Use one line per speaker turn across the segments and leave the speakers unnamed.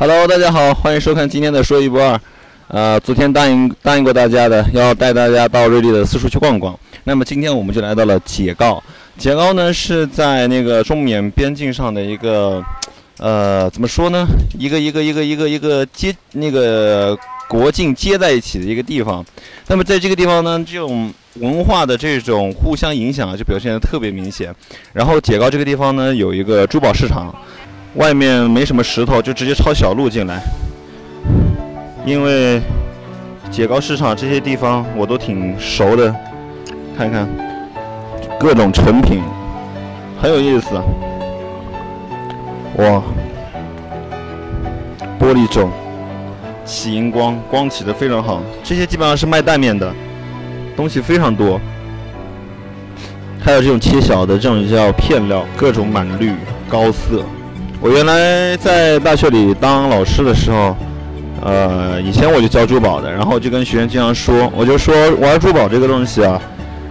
Hello，大家好，欢迎收看今天的说一不二。呃，昨天答应答应过大家的，要带大家到瑞丽的四处去逛逛。那么今天我们就来到了解告。解告呢是在那个中缅边境上的一个，呃，怎么说呢？一个一个一个一个一个接那个国境接在一起的一个地方。那么在这个地方呢，这种文化的这种互相影响啊就表现得特别明显。然后解告这个地方呢，有一个珠宝市场。外面没什么石头，就直接抄小路进来。因为解高市场这些地方我都挺熟的，看看各种成品，很有意思。哇，玻璃种，起荧光，光起的非常好。这些基本上是卖蛋面的，东西非常多。还有这种切小的，这种叫片料，各种满绿，高色。我原来在大学里当老师的时候，呃，以前我就教珠宝的，然后就跟学员经常说，我就说玩珠宝这个东西啊，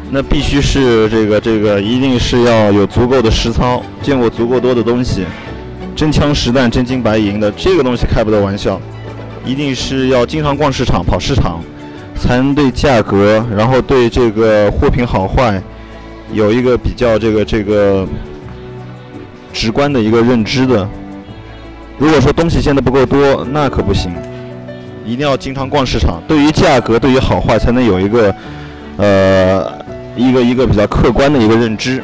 那必须是这个这个，一定是要有足够的实操，见过足够多的东西，真枪实弹、真金白银的这个东西开不得玩笑，一定是要经常逛市场、跑市场，才能对价格，然后对这个货品好坏有一个比较这个这个。直观的一个认知的，如果说东西见的不够多，那可不行，一定要经常逛市场。对于价格，对于好坏，才能有一个，呃，一个一个比较客观的一个认知。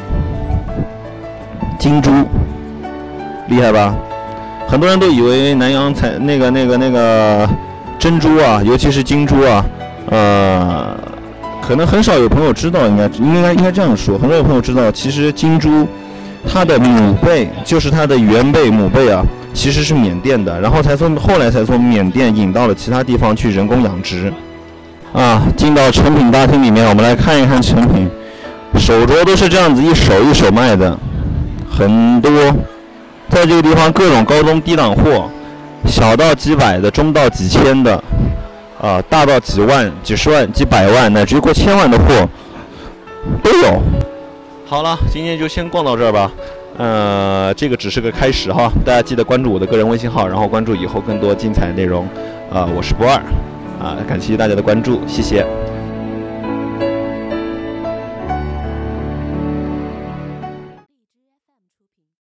金珠，厉害吧？很多人都以为南洋才那个那个那个珍珠啊，尤其是金珠啊，呃，可能很少有朋友知道，应该应该应该这样说，很少有朋友知道，其实金珠。它的母辈就是它的原辈母辈啊，其实是缅甸的，然后才从后来才从缅甸引到了其他地方去人工养殖。啊，进到成品大厅里面，我们来看一看成品。手镯都是这样子一手一手卖的，很多，在这个地方各种高中低档货，小到几百的，中到几千的，啊，大到几万、几十万、几百万乃至于过千万的货都有。好了，今天就先逛到这儿吧。呃，这个只是个开始哈，大家记得关注我的个人微信号，然后关注以后更多精彩内容。啊，我是不二，啊，感谢大家的关注，谢谢。